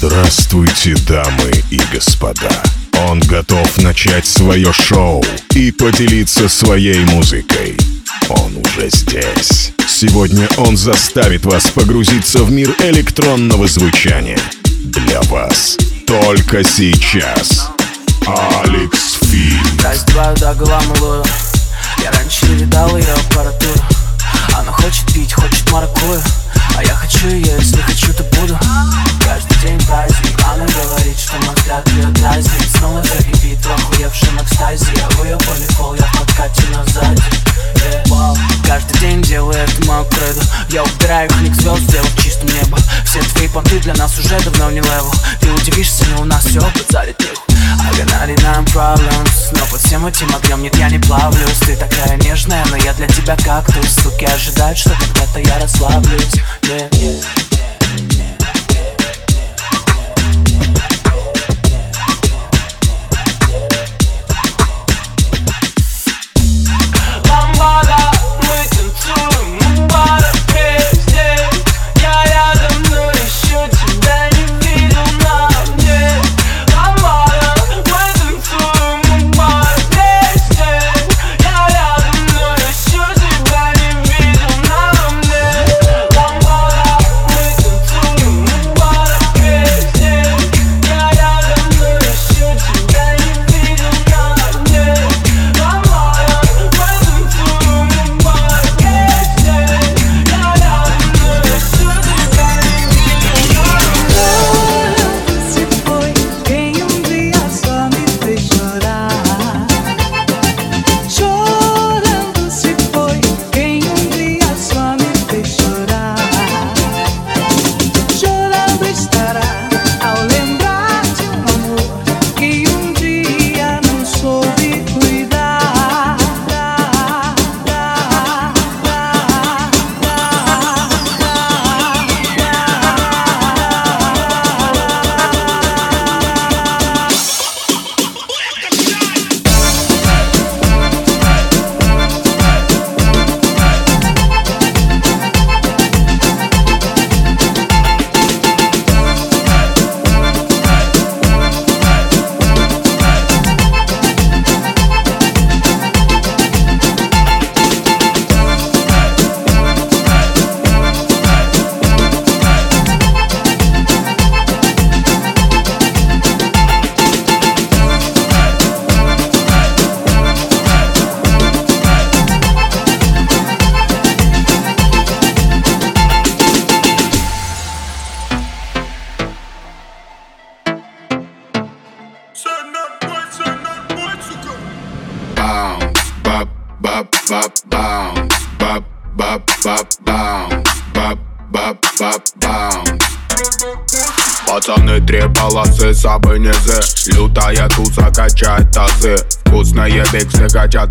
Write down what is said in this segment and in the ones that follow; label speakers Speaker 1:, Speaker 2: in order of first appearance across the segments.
Speaker 1: Здравствуйте, дамы и господа. Он готов начать свое шоу и поделиться своей музыкой. Он уже здесь. Сегодня он заставит вас погрузиться в мир электронного звучания. Для вас только сейчас. Алекс Фи.
Speaker 2: Раздеваю до гола малую Я раньше видал ее аппаратуру Она хочет пить, хочет маракую А я хочу ее, если хочу, то буду. Каждый день праздник Она говорит, что взгляд ее дразнит Снова закипит в охуевшем экстазе. Я в ее поле пол, я в подкате. Wow. Каждый день делаю это мою кредо Я убираю их звезд, сделав чистым небо. Все твои понты для нас уже давно не level. Ты удивишься, но у нас все опыт залит got 99 problems Но под всем этим огнем нет, я не плавлюсь. Ты такая нежная, но я для тебя кактус. Суки ожидают, что когда-то я расслаблюсь. Yeah,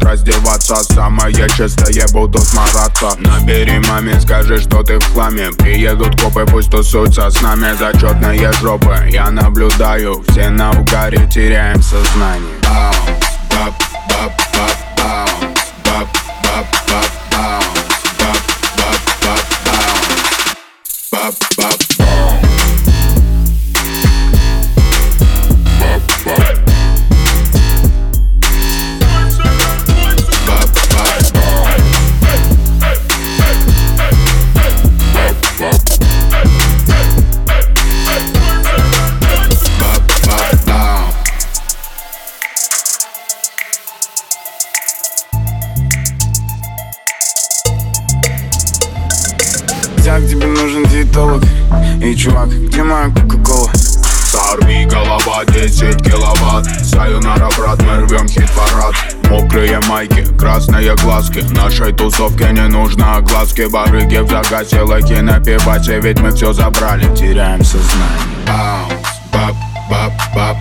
Speaker 3: раздеваться Самое чистое будут смараться Набери маме, скажи, что ты в хламе. Приедут копы, пусть тусуются с нами. Зачетные жопы, я наблюдаю. Все на угаре, теряем сознание Bounce, красные глазки. Нашей тусовке не нужно огласки. Барыги в загасе, лайки на пивасе Ведь мы все забрали, теряем сознание Bounce, бап, бап, бап,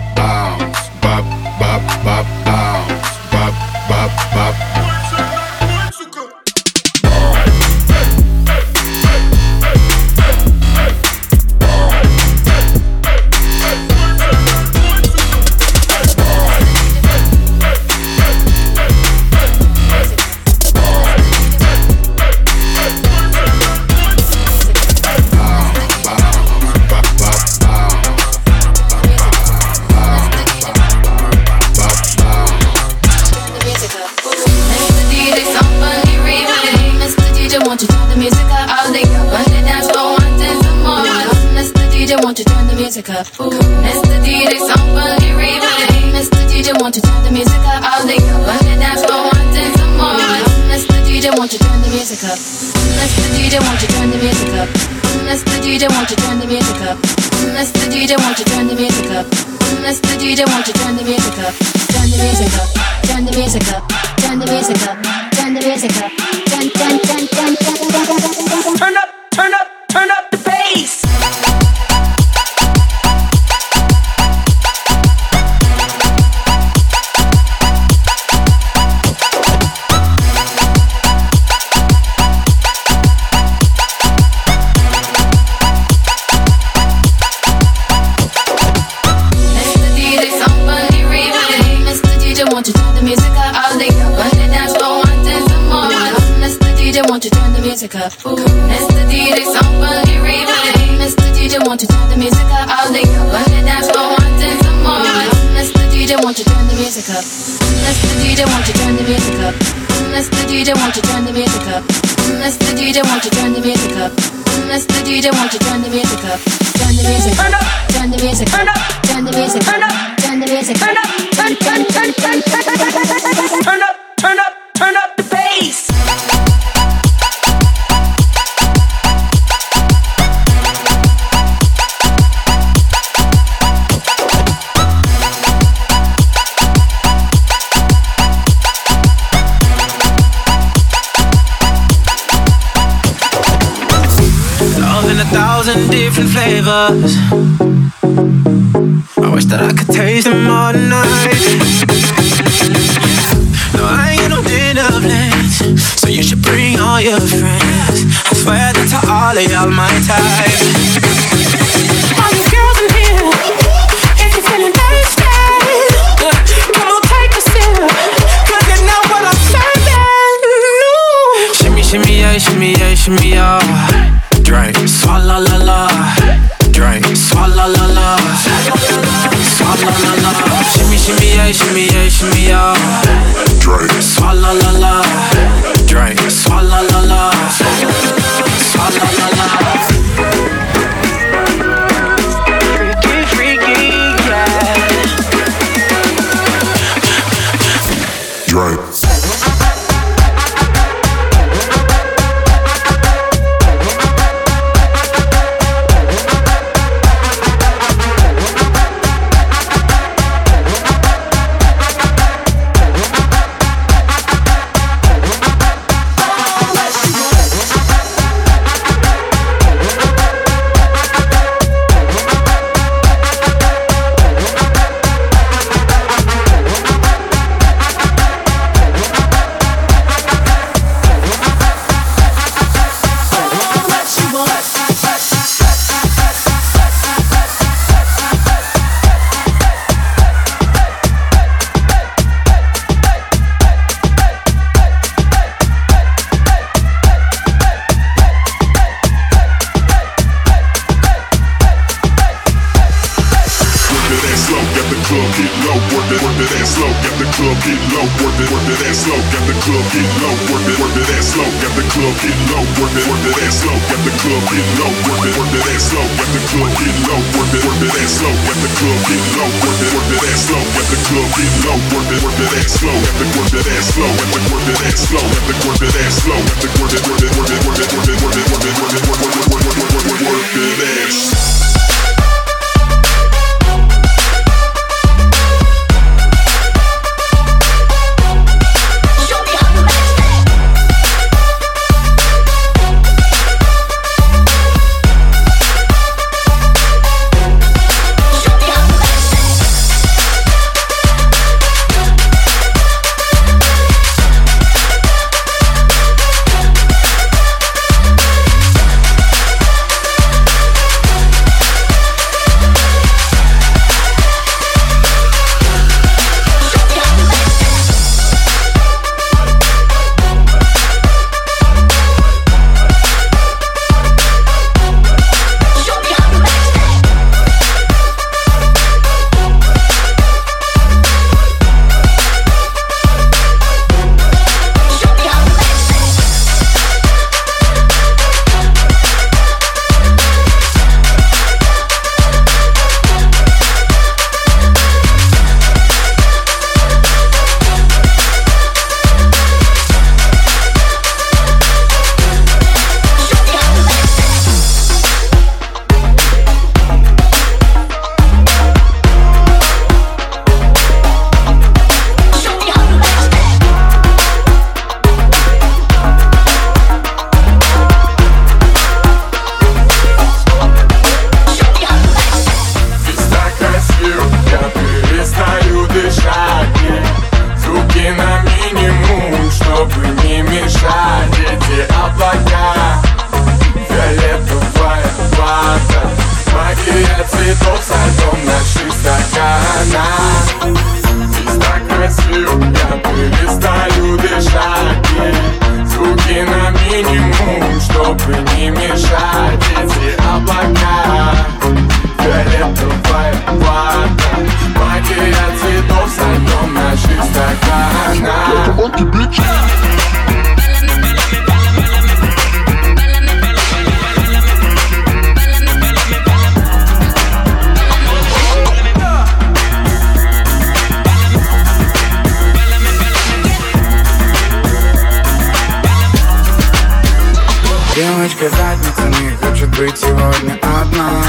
Speaker 4: быть сегодня одна.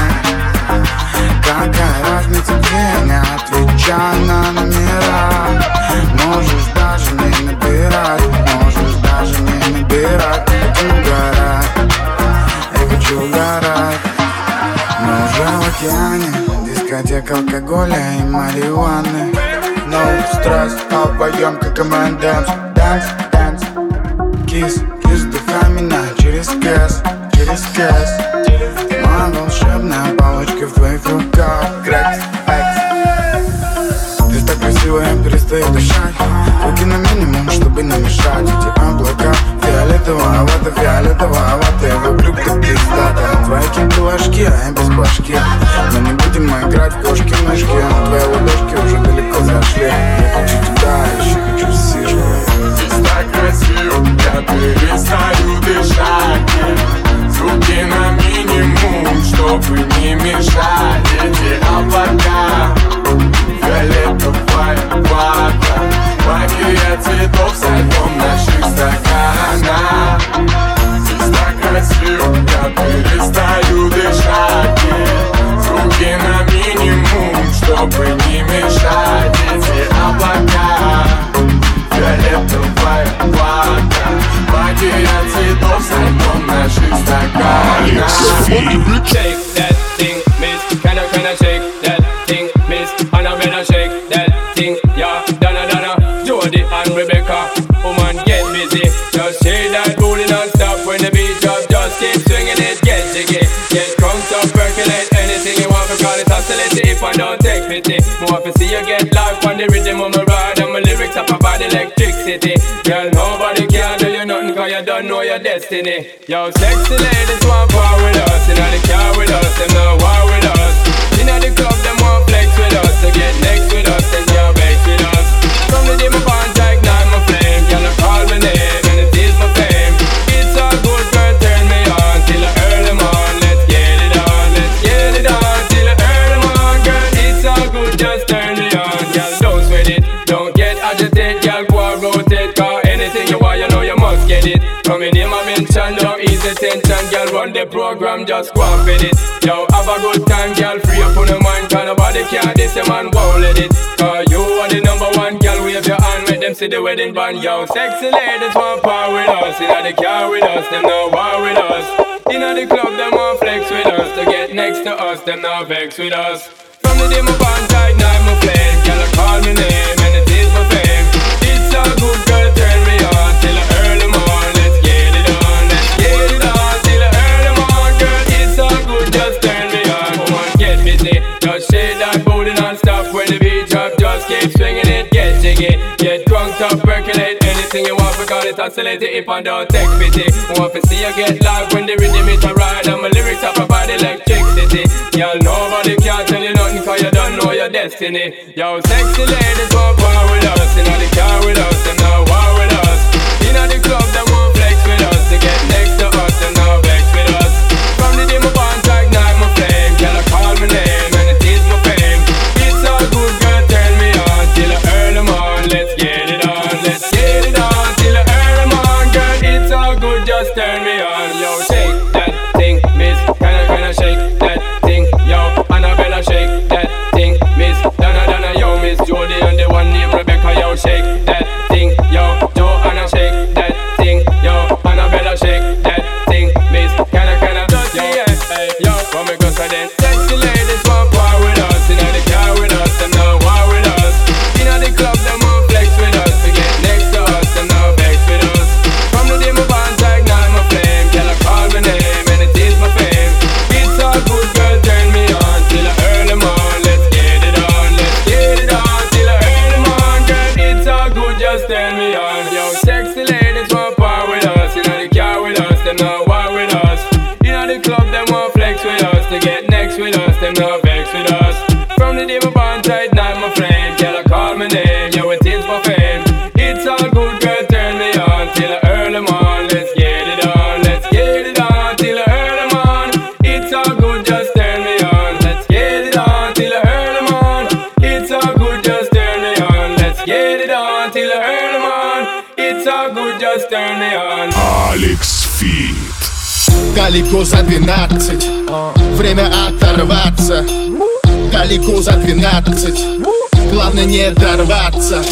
Speaker 4: Какая разница, где не отвечай на номера? Можешь даже не набирать, можешь даже не набирать. Хочу угорать, я хочу угорать. Мы уже в океане, дискотека алкоголя и марихуаны. No а пойдем как команда Dance, dance, kiss, kiss Вдыхай меня через кэс, через кэс волшебная палочка в твоих руках. Крэкс, экс Ты так красиво, я перестаю дышать Руки на минимум, чтобы не мешать. Эти облака фиолетового-вата, фиолетового-вата Я вокруг ты пиздата Твои кентуашки, а я без башки. Мы не будем играть в кошки-мышки Твои ладошки уже далеко зашли. Я хочу туда, еще хочу сишку
Speaker 3: Здесь так красиво, я перестаю дышать Звуки на минимум, чтобы не мешать Эти облака, фиолетовая вода Магия цветов со дном наших стаканах Здесь так красиво, я перестаю дышать. Звуки на минимум, чтобы не мешать Эти облака фиолетовая вода Магия цветов со дном наших стаканах
Speaker 5: Shake that thing, miss. Can I, can I shake that thing, miss? And I better shake that thing, yeah. Donna, Donna, Jody and Rebecca. Woman, get busy. Just shake that booty non-stop when the beat drop. Just keep swinging it, get jiggy. Get drunk, up, percolate anything you want because it's oscillating if I don't take pity. More to see you get life on the rhythm of my ride and my lyrics up about electricity. Girl, nobody know your destiny. Yo, sexy ladies want power with us, in the car with us, them no war with us. In the club, From your name I mention, ease the tension, girl. Run the program, just go and fit it. Yo, have a good time, girl. Free up on the mind, cause nobody can this, your man won't let it. Cause you are the number one, girl. Wave your hand, make them see the wedding band. Yo, sexy ladies want power with us, in the car with us, them no war with us. In the club, them want flex with us, to get next to us, them no vex with us. From the day my band ignite my flame, girl, call my name it, get drunk, up, percolate anything you want because it oscillate if I don't take pity. Want to see you get live when the rhythm it a ride and my lyrics up about electricity. Y'all nobody can tell you nothing cause you don't know your destiny. Yo, sexy ladies want power with us, in the car with us, them now war with us. In the club, them want turn
Speaker 6: Далеко за двенадцать. Время оторваться. Далеко за двенадцать. Главное не дорваться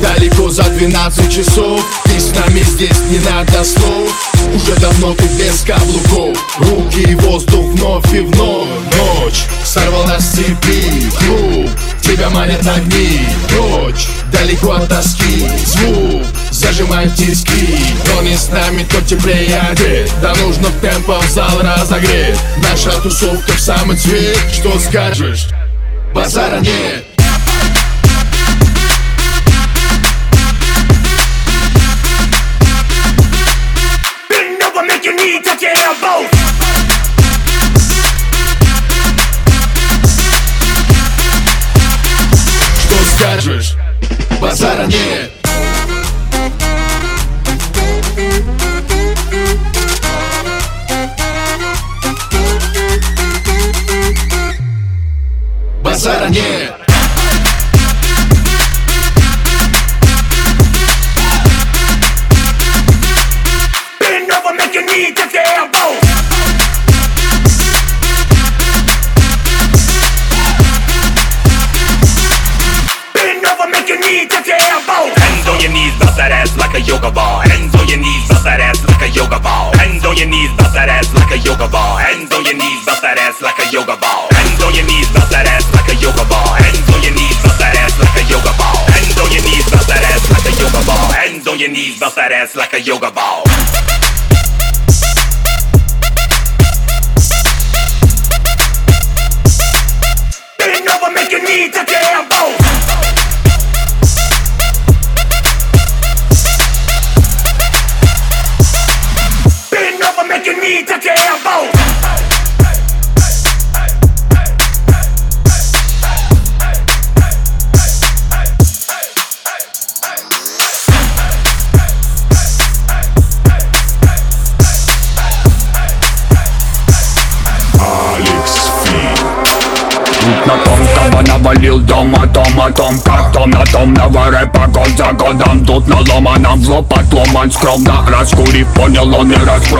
Speaker 6: Далеко за 12 часов. Ты с нами здесь не надо слов. Уже давно ты без каблуков. Руки и воздух вновь и вновь. Ночь сорвала с цепи. Клуб, тебя манят огни. Ночь далеко от тоски. Звук зажимай тиски. Кто не с нами, тот теплее одет Да До нужных темпов зал разогреть, Наша тусовка в самый цвет. Что скажешь? Базара нет.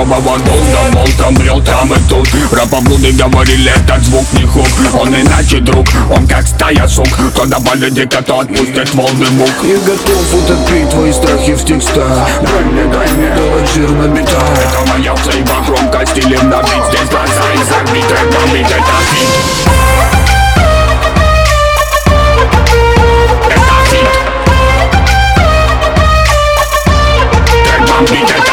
Speaker 7: Дома вагона, мол там брел там и тут. Про поблуды говорили, этот звук не хук. Он иначе друг, он как стая сук. Кто добавит дико, то отпустит волны мук.
Speaker 8: Я готов утопить твои страхи в текста
Speaker 7: Дай мне, дай мне,
Speaker 8: давай жир на бита
Speaker 7: Это моя цейба, громко стилем набить. Здесь глаза и забить, бомбить, это
Speaker 9: бит Beat that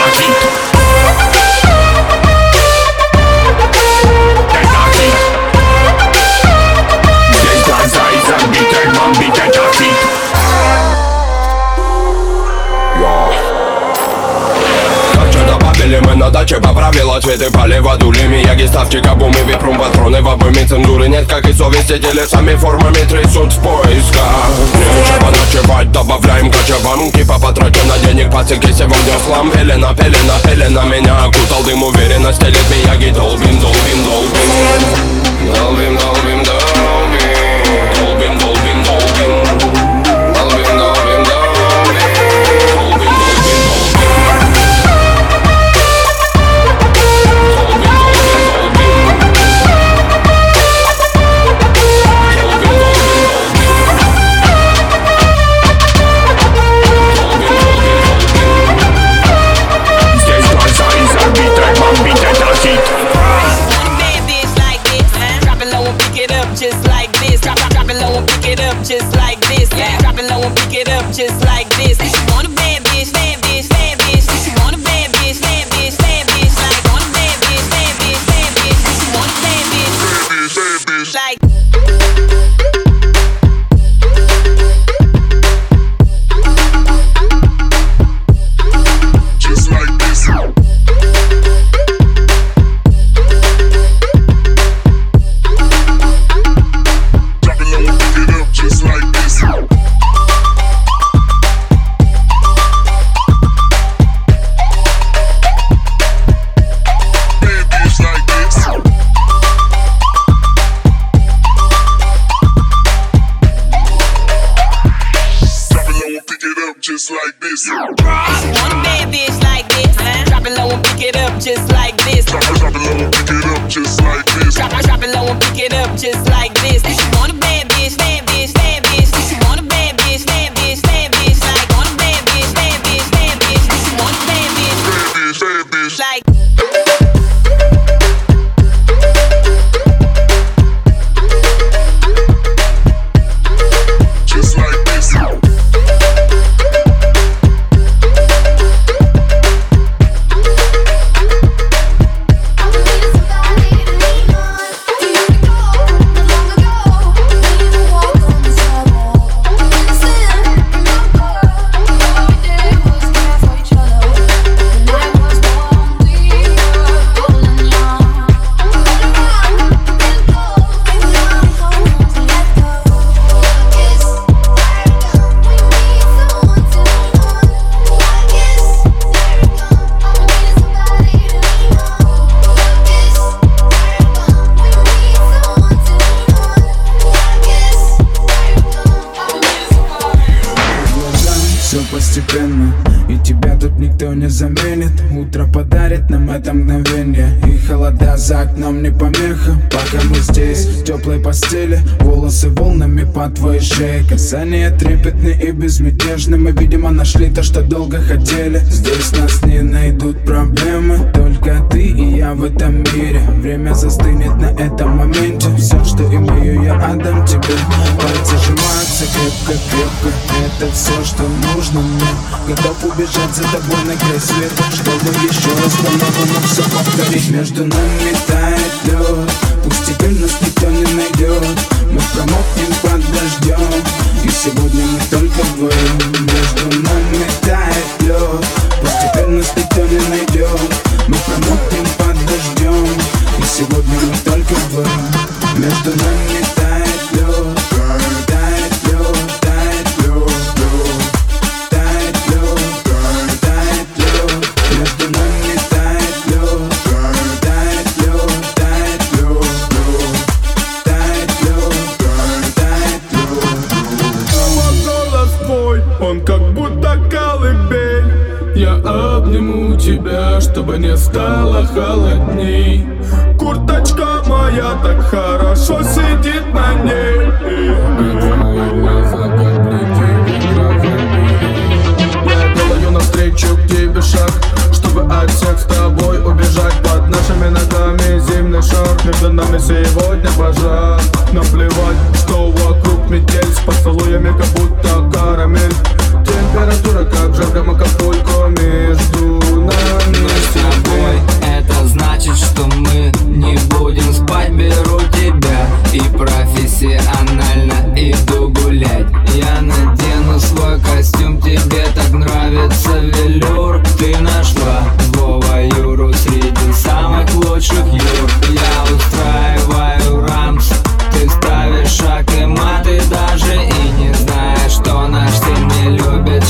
Speaker 9: правила цветы поле дулими Яги ставки кабумы випрум патроны в обойме цензуры нет Как и совесть эти лесами формами трясут в поисках. Нечего ночевать, добавляем кочевам Типа на денег, пацанки сегодня хлам Пелена, пелена, пелена меня окутал дым Уверенность телет Мияги долбим, долбим, долбим. Долбим, долбим
Speaker 10: just like
Speaker 4: Описание трепетны и безмятежны. Мы, видимо, нашли то, что долго хотели. Здесь нас не найдут проблемы. Только ты и я в этом мире. Время застынет на этом моменте. Все, что имею, я отдам тебе. Пальцы сжимаются крепко-крепко Это все, что нужно мне. Готов убежать за тобой на край света. Чтобы еще раз по-новому все повторить. Между нами тает лед Пусть теперь Сегодня мы только вдвоем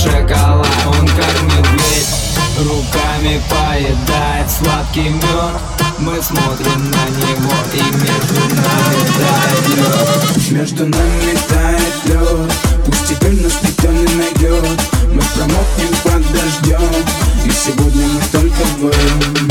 Speaker 2: шоколад Он как медведь, руками поедает сладкий мед. Мы смотрим на него и между нами тает лед.
Speaker 4: Между нами тает лед Пусть теперь нас никто не найдет. Мы промокнем под дождем И сегодня мы только вдвоем.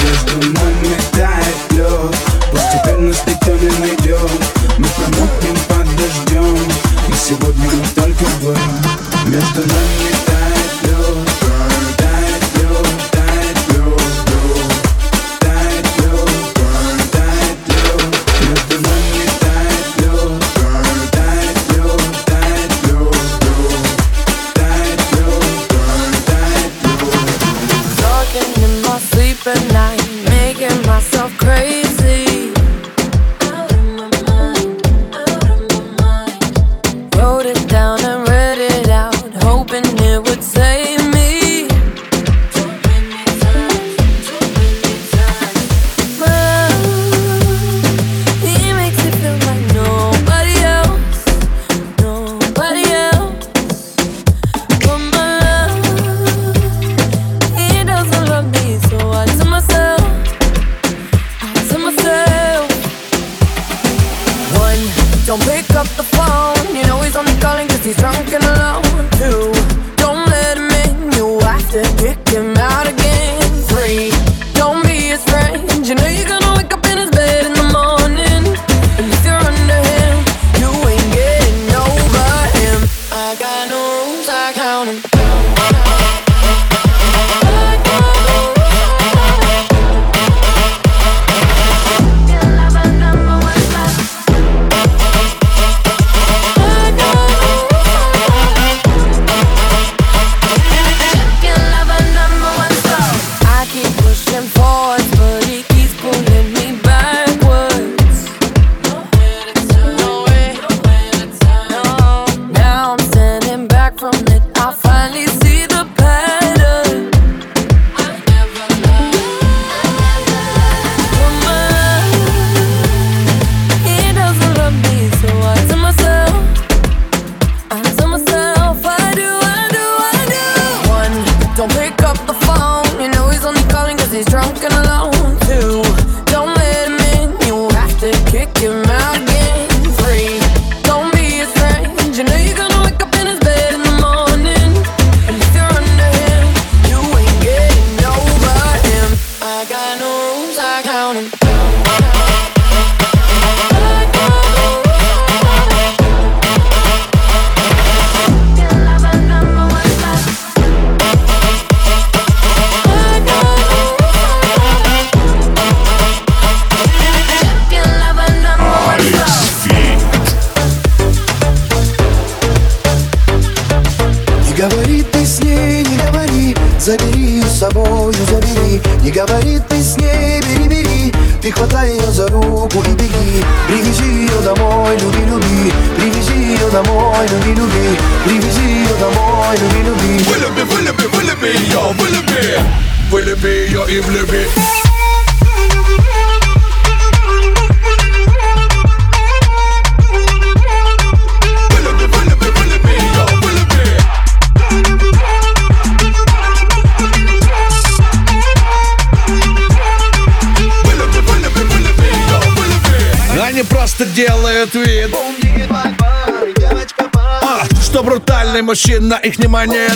Speaker 6: Мужчин, на их внимание.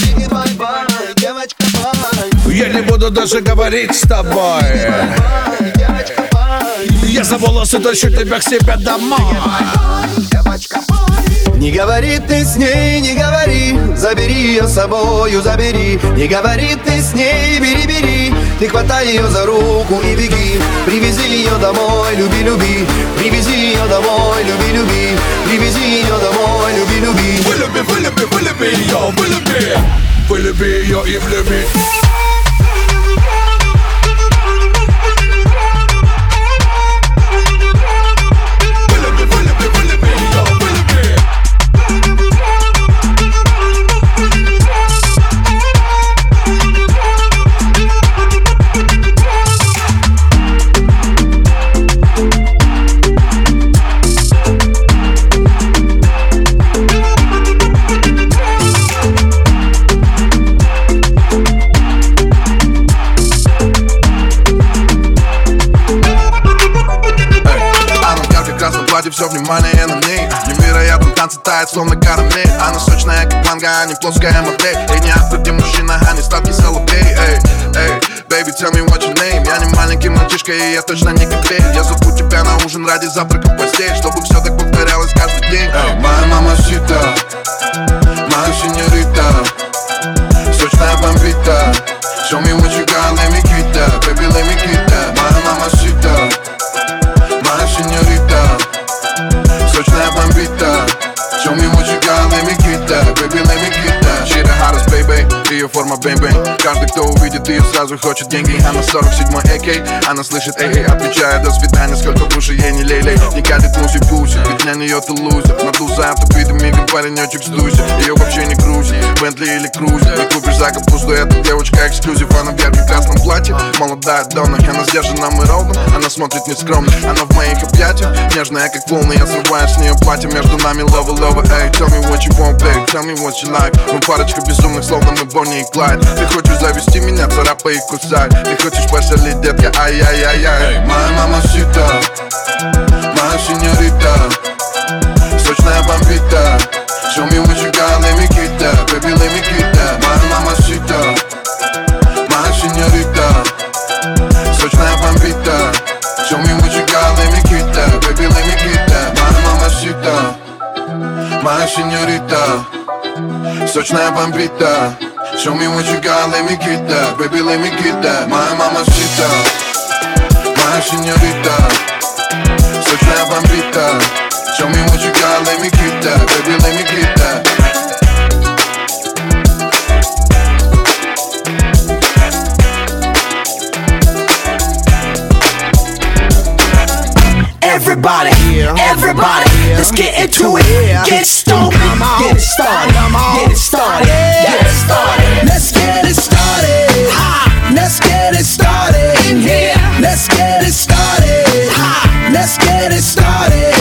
Speaker 6: Я не буду даже говорить с тобой. Я за волосы тащу тебя к себе домой
Speaker 11: не говори ты с ней, не говори. Забери ее с собою, забери. Не говори ты с ней, бери, бери. Ты хватай ее за руку и беги. Привези ее домой, люби, люби. Привези ее домой, люби, люби. Привези ее домой, люби, люби.
Speaker 6: Вылюби, вылюби, вылюби ее, вылюби. Вылюби ее и влюби
Speaker 12: танцы тает, словно карамель Она сочная, как манго, а не плоская модель. И не автор, мужчина, а не сладкий соловей Эй, эй, baby, tell me what your name. Я не маленький мальчишка, и я точно не капель. Я зову тебя на ужин ради завтрака в постель Чтобы все так повторялось каждый день Эй, моя мама сита, моя синьорита Сочная бомбита. Show me what you got, let me get that. Baby, let me get форма бэм-бэм Каждый, кто увидит ее, сразу хочет деньги. Она 47-й AK Она слышит эй, эй, отвечая до свидания Сколько души ей не лей-лей Не катит муси пуси Ведь для нее ты лузер. Надулся автопитом, мигом паренечек сдуйся Ее вообще не крутит Бентли или крузер Не купишь за капусту, эта девочка эксклюзив Она в ярком красном платье. Молодая Донна Она сдержана и ровно. Она смотрит нескромно Она в моих объятиях. Нежная, как волны Я срываю с нее платье. Между нами лова лова Эй, tell me what you want, babe Tell me what you like. Мы парочка безумных, словно мы Бонни и слайд Ты хочешь завести меня, царапай и кусай Ты хочешь пошалить, детка, ай-яй-яй-яй. Моя мама сита, моя синьорита Сочная бомбита, show me what you got, let me get that. Baby, let me get that. Моя мама сита, моя синьорита Сочная бомбита, show me what you got, let me get that. Baby, let me get that. Моя мама сита, моя синьорита Сочная бомбита. Show me what you got, let me get that. Baby, let me get that.
Speaker 13: My mamacita My señorita. Such a bambita Show me
Speaker 5: what you got, let me
Speaker 13: get that. Baby, let me get that. Everybody, everybody, let's get into it. Get stoked, get it started, get it started, get it started. Let's get it started. Let's get it started. In here. Let's get it started. Let's get it started.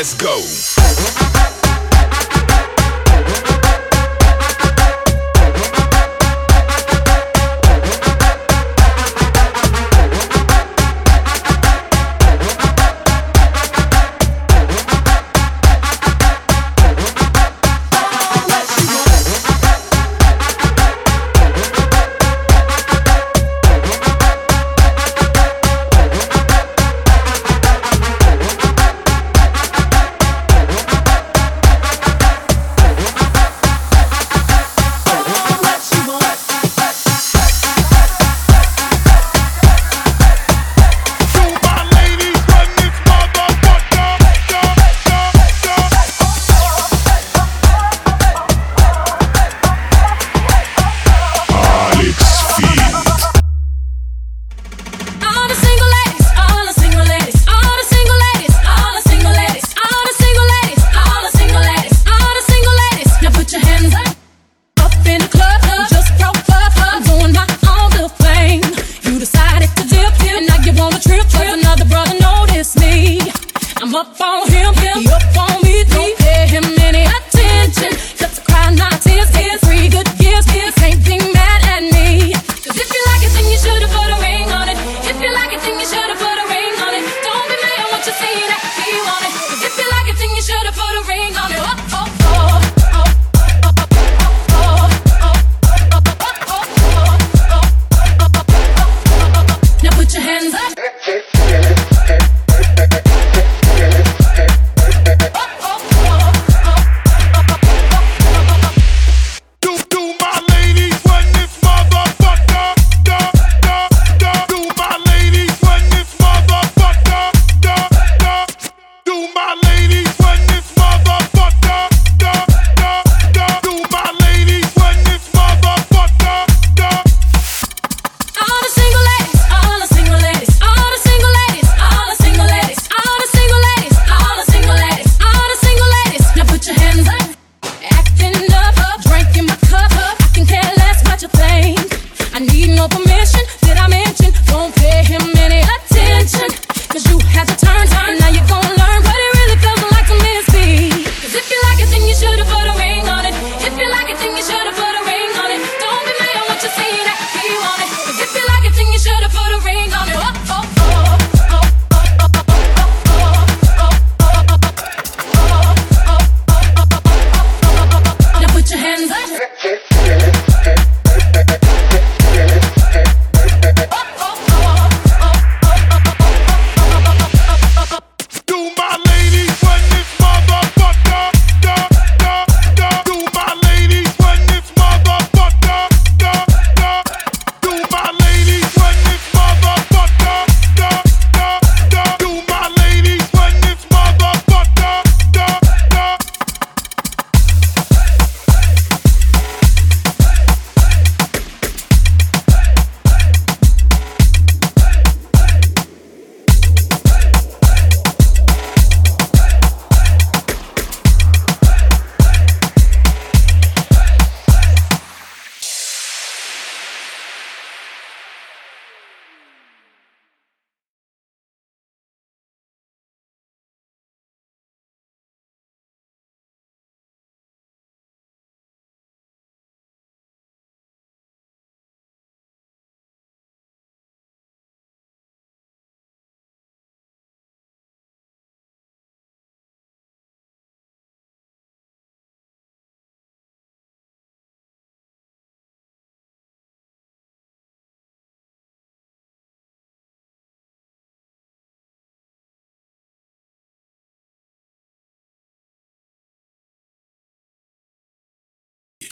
Speaker 13: Let's go.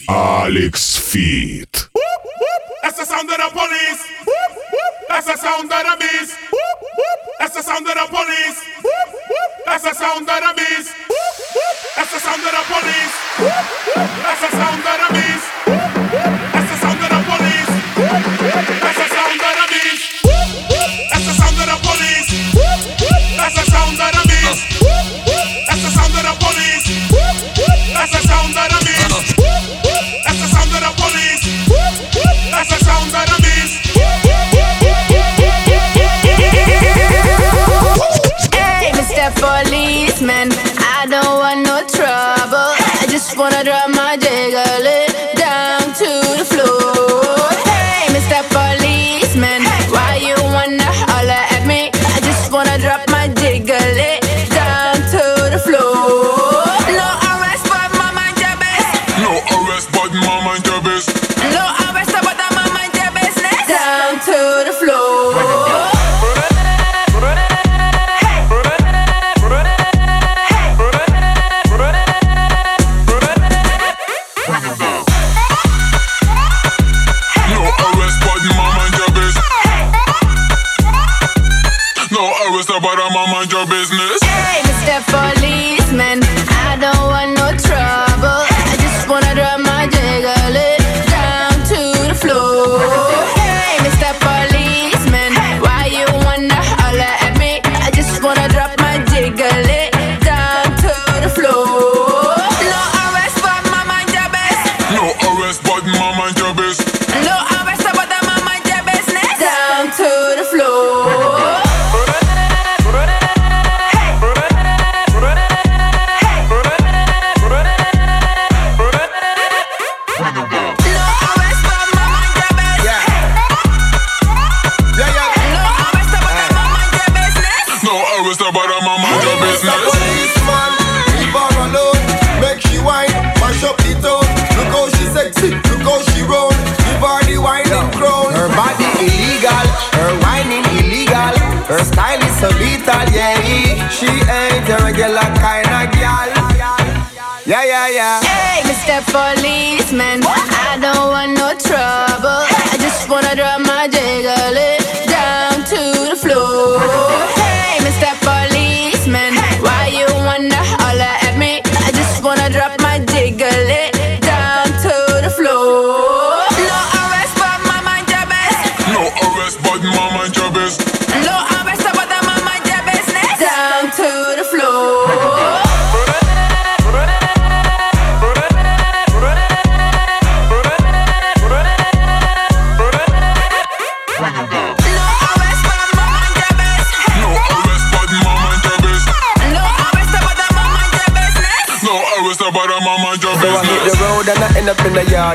Speaker 13: Alex Feet. That's the
Speaker 14: sound of the police. That's the sound of the beast. That's the sound of the police. That's the sound of the beast. That's the sound of the police. That's the sound of the beast.
Speaker 15: what's up, but
Speaker 14: I'm a mind your
Speaker 15: business. Hey, Mr. Policeman, I don't want no trouble. I just wanna
Speaker 11: drive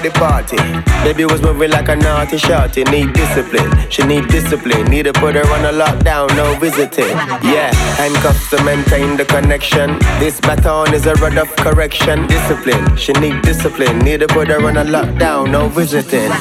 Speaker 11: in party. Baby was moving like a naughty shorty. Need discipline, she need discipline. Need to put her on a lockdown, no visiting. Yeah, handcuffs to maintain the connection. This baton is a rod of correction. Discipline, she need discipline. Need to put her on a lockdown, no visiting.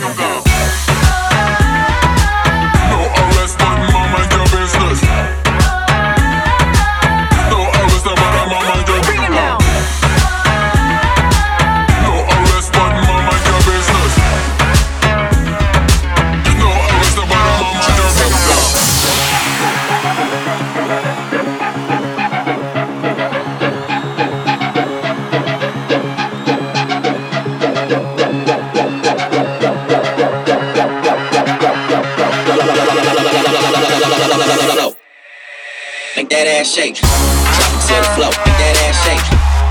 Speaker 16: That ass shake. Drop it to the floor. Make that ass shake.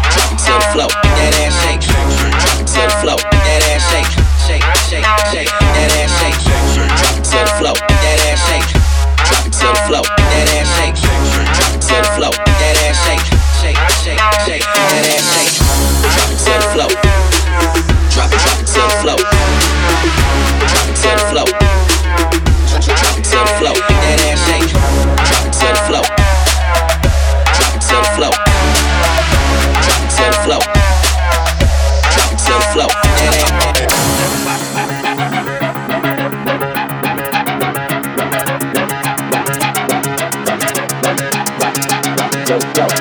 Speaker 16: Drop it to the floor. Make that ass shake. Drop it to the floor. Make that ass shake. Shake, shake, shake. That ass shake. Drop it to the floor. Make that ass shake. Drop it to the floor. Make that ass shake. Drop it to the floor. Make that ass shake. Shake, shake, shake. Make that ass shake. Drop it to the floor. Drop it, drop it to the floor.
Speaker 17: dope, dope.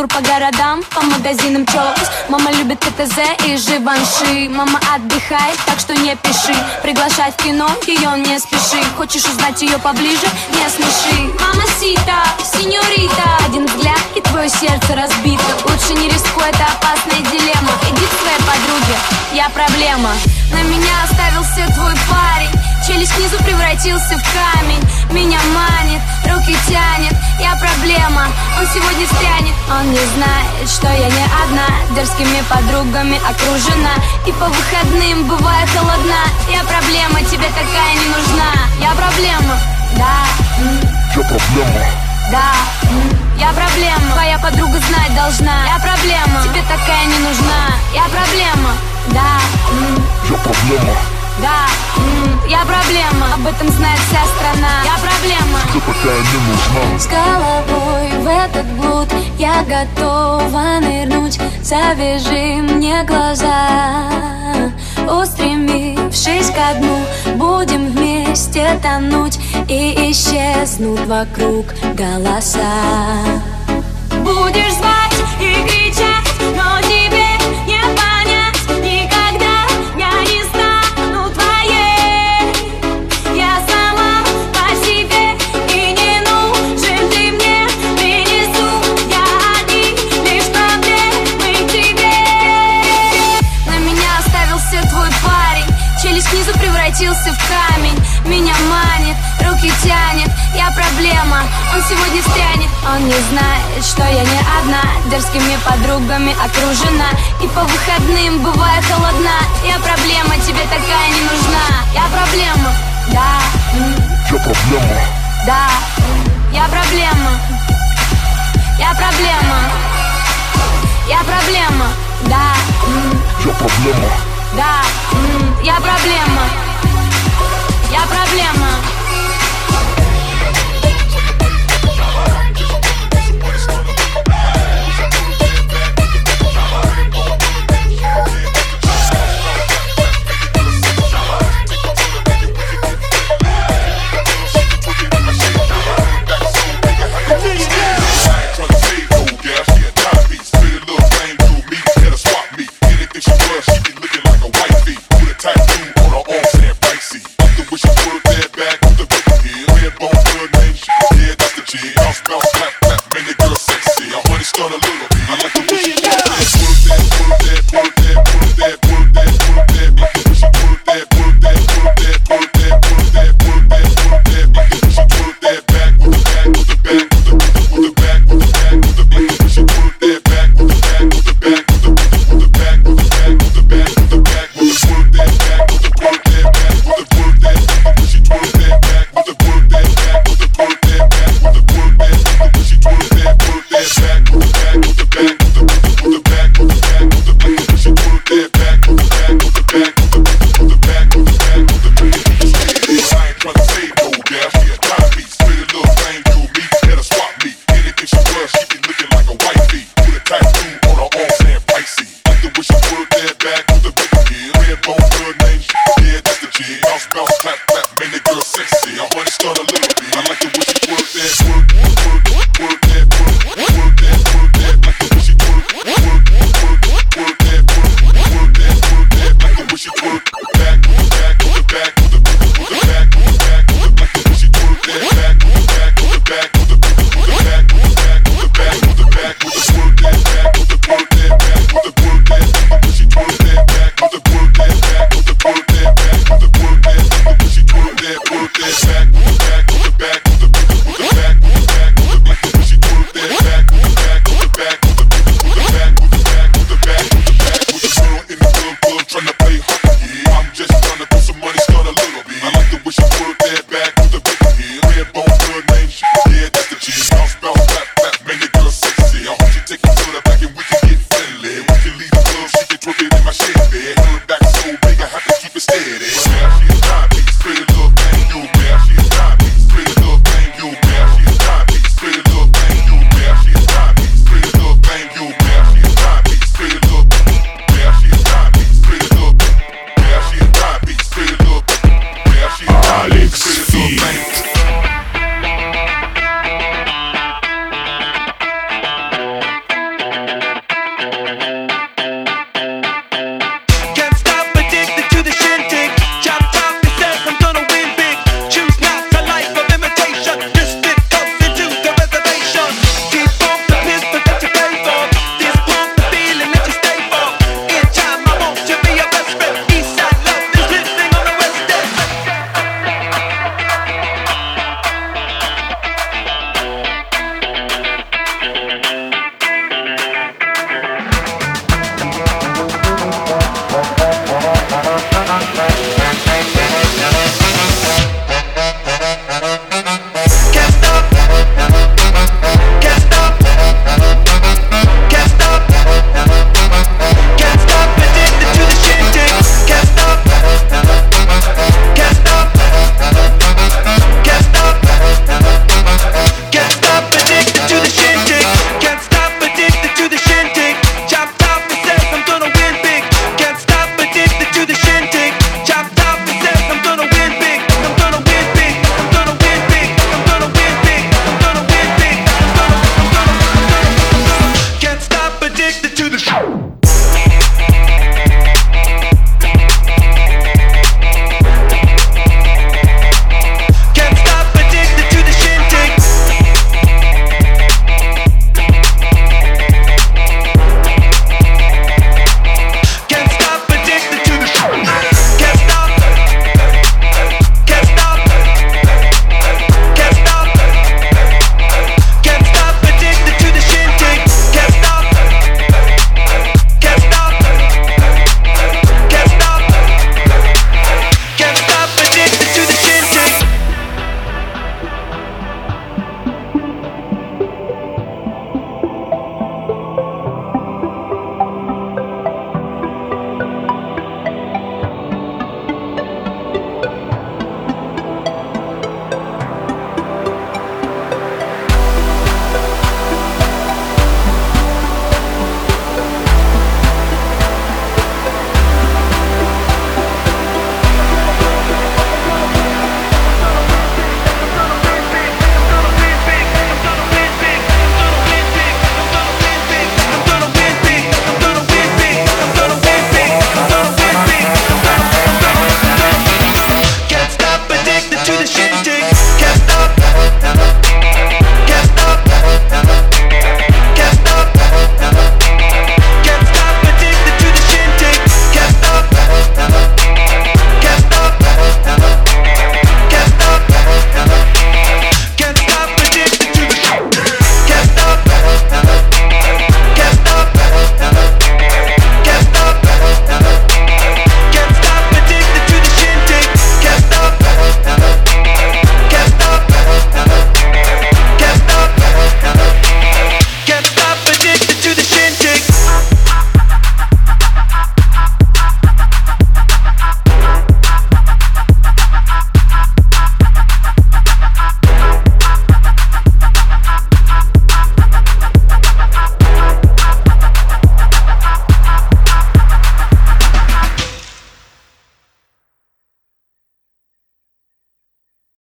Speaker 17: Тур по городам, по магазинам чокс Мама любит ТТЗ и Живанши. Мама отдыхает, так что не пиши. Приглашать в кино, ее не спеши. Хочешь узнать ее поближе, не смеши. Мама Сита, сеньорита. Один взгляд и твое сердце разбито. Лучше не рискуй, это опасная дилемма. Иди к своей подруге, я проблема. На меня оставился твой парень Челюсть снизу превратился в камень. Меня манит, руки тянет. Я проблема, он сегодня стрянет Он не знает, что я не одна. Дерзкими подругами окружена. И по выходным бываю холодна. Я проблема, тебе такая не нужна. Я проблема, да
Speaker 18: Я проблема.
Speaker 17: Да, я проблема. Твоя подруга знать должна. Я проблема. Тебе такая не нужна. Я проблема, да
Speaker 18: Я проблема
Speaker 17: да, я проблема, об этом знает вся страна. Я проблема,
Speaker 18: Тебе такая не нужна.
Speaker 17: С головой в этот блуд Я готова нырнуть. Завяжи мне глаза. Устремившись ко дну Будем вместе тонуть И исчезнут вокруг голоса. Будешь звать и кричать Но тянет Я проблема, он сегодня встрянет. Он не знает, что я не одна. Дерзкими подругами окружена. И по выходным бываю холодна. Я проблема, тебе такая не нужна. Я проблема, да.
Speaker 18: Я проблема.
Speaker 17: Да, я проблема. Я проблема. Я проблема, да.
Speaker 18: Я проблема.
Speaker 17: Да, я проблема. Я проблема That